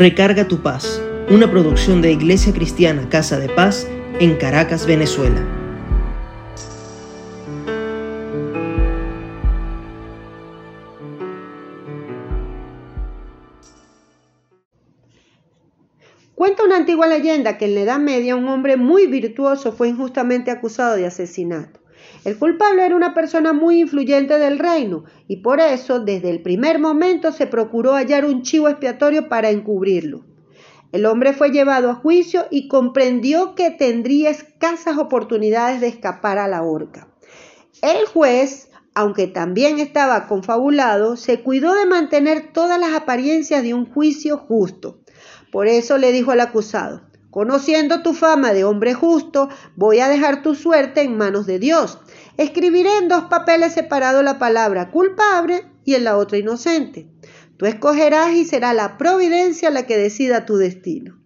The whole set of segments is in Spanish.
Recarga tu paz, una producción de Iglesia Cristiana Casa de Paz en Caracas, Venezuela. Cuenta una antigua leyenda que en la Edad Media un hombre muy virtuoso fue injustamente acusado de asesinato. El culpable era una persona muy influyente del reino y por eso desde el primer momento se procuró hallar un chivo expiatorio para encubrirlo. El hombre fue llevado a juicio y comprendió que tendría escasas oportunidades de escapar a la horca. El juez, aunque también estaba confabulado, se cuidó de mantener todas las apariencias de un juicio justo. Por eso le dijo al acusado, Conociendo tu fama de hombre justo, voy a dejar tu suerte en manos de Dios. Escribiré en dos papeles separados la palabra culpable y en la otra inocente. Tú escogerás y será la providencia la que decida tu destino.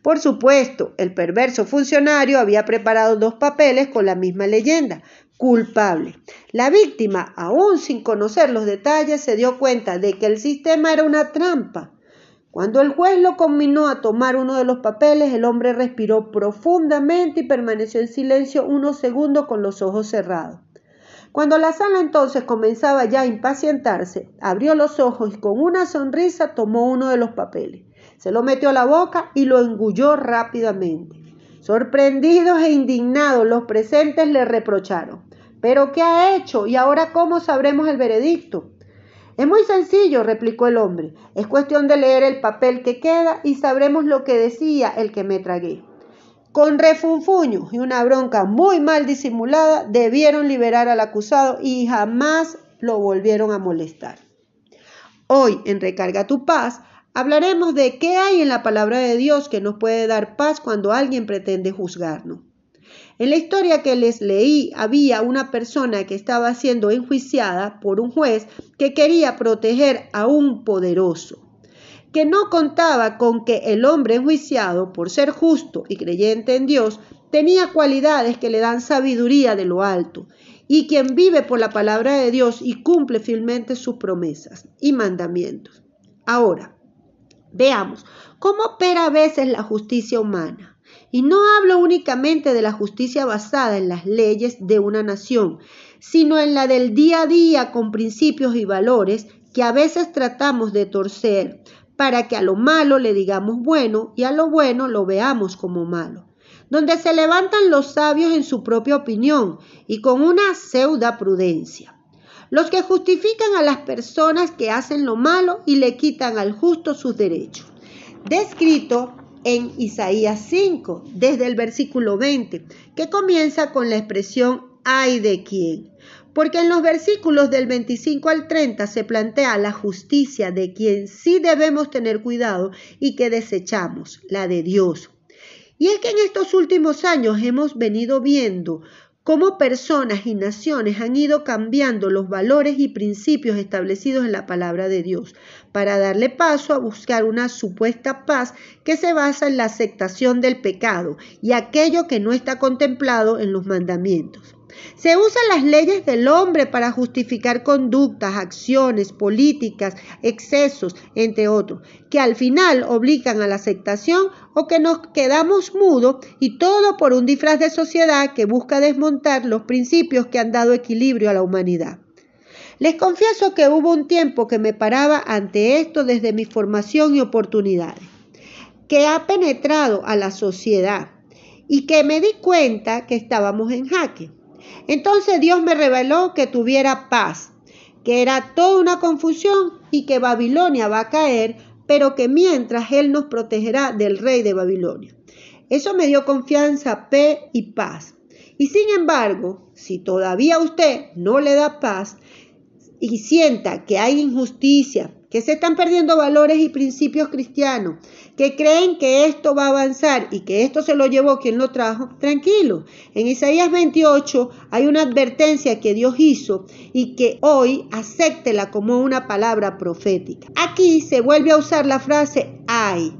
Por supuesto, el perverso funcionario había preparado dos papeles con la misma leyenda, culpable. La víctima, aún sin conocer los detalles, se dio cuenta de que el sistema era una trampa cuando el juez lo combinó a tomar uno de los papeles, el hombre respiró profundamente y permaneció en silencio unos segundos con los ojos cerrados. Cuando la sala entonces comenzaba ya a impacientarse, abrió los ojos y con una sonrisa tomó uno de los papeles. Se lo metió a la boca y lo engulló rápidamente. Sorprendidos e indignados, los presentes le reprocharon. ¿Pero qué ha hecho? ¿Y ahora cómo sabremos el veredicto? Es muy sencillo, replicó el hombre. Es cuestión de leer el papel que queda y sabremos lo que decía el que me tragué. Con refunfuños y una bronca muy mal disimulada, debieron liberar al acusado y jamás lo volvieron a molestar. Hoy, en Recarga tu paz, hablaremos de qué hay en la palabra de Dios que nos puede dar paz cuando alguien pretende juzgarnos. En la historia que les leí había una persona que estaba siendo enjuiciada por un juez que quería proteger a un poderoso, que no contaba con que el hombre enjuiciado, por ser justo y creyente en Dios, tenía cualidades que le dan sabiduría de lo alto, y quien vive por la palabra de Dios y cumple fielmente sus promesas y mandamientos. Ahora, veamos cómo opera a veces la justicia humana. Y no hablo únicamente de la justicia basada en las leyes de una nación, sino en la del día a día con principios y valores que a veces tratamos de torcer para que a lo malo le digamos bueno y a lo bueno lo veamos como malo donde se levantan los sabios en su propia opinión y con una pseuda prudencia. Los que justifican a las personas que hacen lo malo y le quitan al justo sus derechos. Descrito en Isaías 5, desde el versículo 20, que comienza con la expresión ay de quién. Porque en los versículos del 25 al 30 se plantea la justicia de quien sí debemos tener cuidado y que desechamos, la de Dios. Y es que en estos últimos años hemos venido viendo cómo personas y naciones han ido cambiando los valores y principios establecidos en la palabra de Dios para darle paso a buscar una supuesta paz que se basa en la aceptación del pecado y aquello que no está contemplado en los mandamientos. Se usan las leyes del hombre para justificar conductas, acciones, políticas, excesos, entre otros, que al final obligan a la aceptación o que nos quedamos mudos y todo por un disfraz de sociedad que busca desmontar los principios que han dado equilibrio a la humanidad. Les confieso que hubo un tiempo que me paraba ante esto desde mi formación y oportunidades, que ha penetrado a la sociedad y que me di cuenta que estábamos en jaque. Entonces Dios me reveló que tuviera paz, que era toda una confusión y que Babilonia va a caer, pero que mientras Él nos protegerá del rey de Babilonia. Eso me dio confianza, fe y paz. Y sin embargo, si todavía usted no le da paz y sienta que hay injusticia, que se están perdiendo valores y principios cristianos, que creen que esto va a avanzar y que esto se lo llevó quien lo trajo, tranquilo. En Isaías 28 hay una advertencia que Dios hizo y que hoy acéptela como una palabra profética. Aquí se vuelve a usar la frase ay,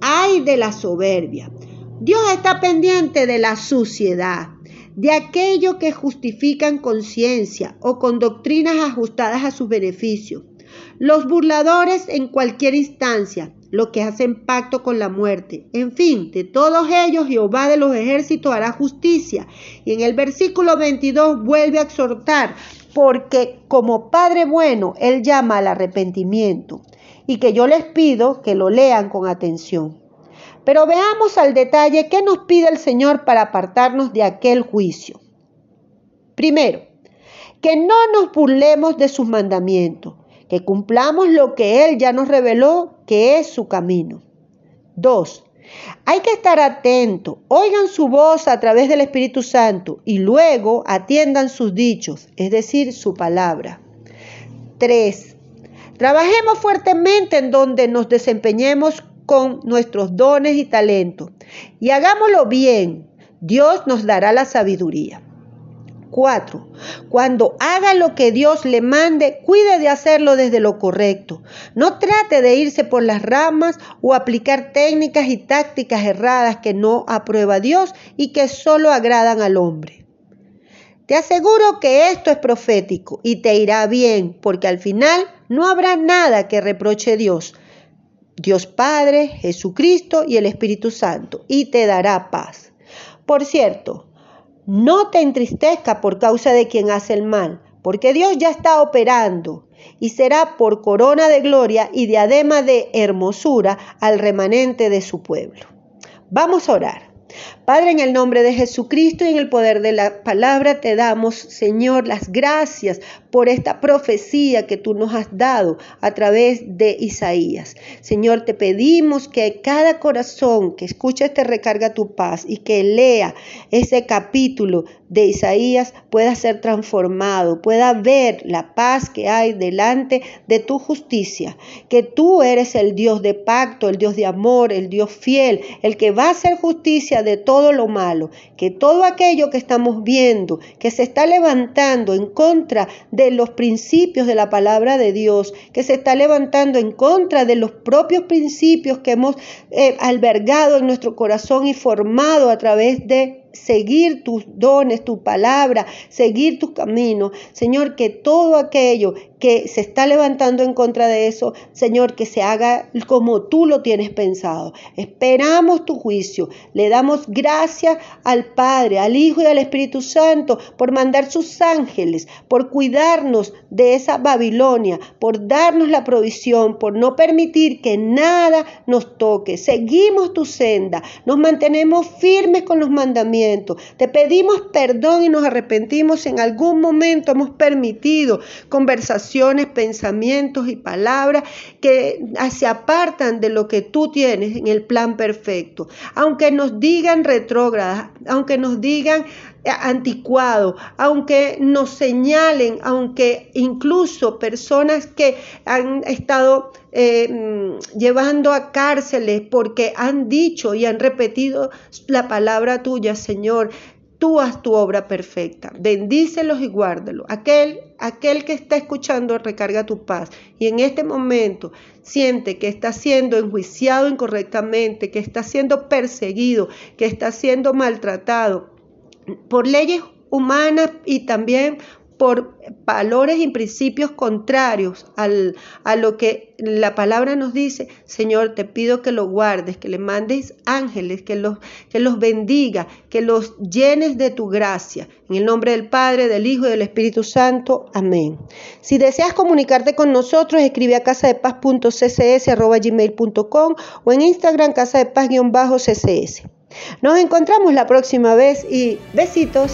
ay de la soberbia. Dios está pendiente de la suciedad, de aquello que justifican conciencia o con doctrinas ajustadas a sus beneficios los burladores en cualquier instancia, los que hacen pacto con la muerte. En fin, de todos ellos Jehová de los ejércitos hará justicia. Y en el versículo 22 vuelve a exhortar, porque como Padre bueno, Él llama al arrepentimiento. Y que yo les pido que lo lean con atención. Pero veamos al detalle qué nos pide el Señor para apartarnos de aquel juicio. Primero, que no nos burlemos de sus mandamientos, que cumplamos lo que Él ya nos reveló que es su camino. Dos, hay que estar atento, oigan su voz a través del Espíritu Santo y luego atiendan sus dichos, es decir, su palabra. Tres, trabajemos fuertemente en donde nos desempeñemos con nuestros dones y talentos y hagámoslo bien. Dios nos dará la sabiduría. 4. Cuando haga lo que Dios le mande, cuide de hacerlo desde lo correcto. No trate de irse por las ramas o aplicar técnicas y tácticas erradas que no aprueba Dios y que solo agradan al hombre. Te aseguro que esto es profético y te irá bien, porque al final no habrá nada que reproche Dios. Dios Padre, Jesucristo y el Espíritu Santo, y te dará paz. Por cierto, no te entristezca por causa de quien hace el mal, porque Dios ya está operando y será por corona de gloria y diadema de hermosura al remanente de su pueblo. Vamos a orar. Padre, en el nombre de Jesucristo y en el poder de la palabra te damos, Señor, las gracias por esta profecía que tú nos has dado a través de Isaías. Señor, te pedimos que cada corazón que escucha este recarga tu paz y que lea ese capítulo de Isaías pueda ser transformado, pueda ver la paz que hay delante de tu justicia, que tú eres el Dios de pacto, el Dios de amor, el Dios fiel, el que va a hacer justicia de todo lo malo, que todo aquello que estamos viendo, que se está levantando en contra de los principios de la palabra de Dios, que se está levantando en contra de los propios principios que hemos eh, albergado en nuestro corazón y formado a través de seguir tus dones, tu palabra, seguir tus caminos. Señor, que todo aquello que se está levantando en contra de eso, Señor, que se haga como tú lo tienes pensado. Esperamos tu juicio. Le damos gracias al Padre, al Hijo y al Espíritu Santo por mandar sus ángeles, por cuidarnos de esa Babilonia, por darnos la provisión, por no permitir que nada nos toque. Seguimos tu senda, nos mantenemos firmes con los mandamientos. Te pedimos perdón y nos arrepentimos en algún momento hemos permitido conversación pensamientos y palabras que se apartan de lo que tú tienes en el plan perfecto. Aunque nos digan retrógradas, aunque nos digan anticuado, aunque nos señalen, aunque incluso personas que han estado eh, mm, llevando a cárceles porque han dicho y han repetido la palabra tuya, Señor, tú haz tu obra perfecta. Bendícelos y guárdalos. Aquel, aquel que está escuchando, recarga tu paz. Y en este momento siente que está siendo enjuiciado incorrectamente, que está siendo perseguido, que está siendo maltratado por leyes humanas y también por valores y principios contrarios al, a lo que la palabra nos dice, Señor, te pido que lo guardes, que le mandes ángeles, que los, que los bendiga, que los llenes de tu gracia. En el nombre del Padre, del Hijo y del Espíritu Santo. Amén. Si deseas comunicarte con nosotros, escribe a casadepaz.ccs.gmail.com o en Instagram casadepaz-ccs. Nos encontramos la próxima vez y besitos.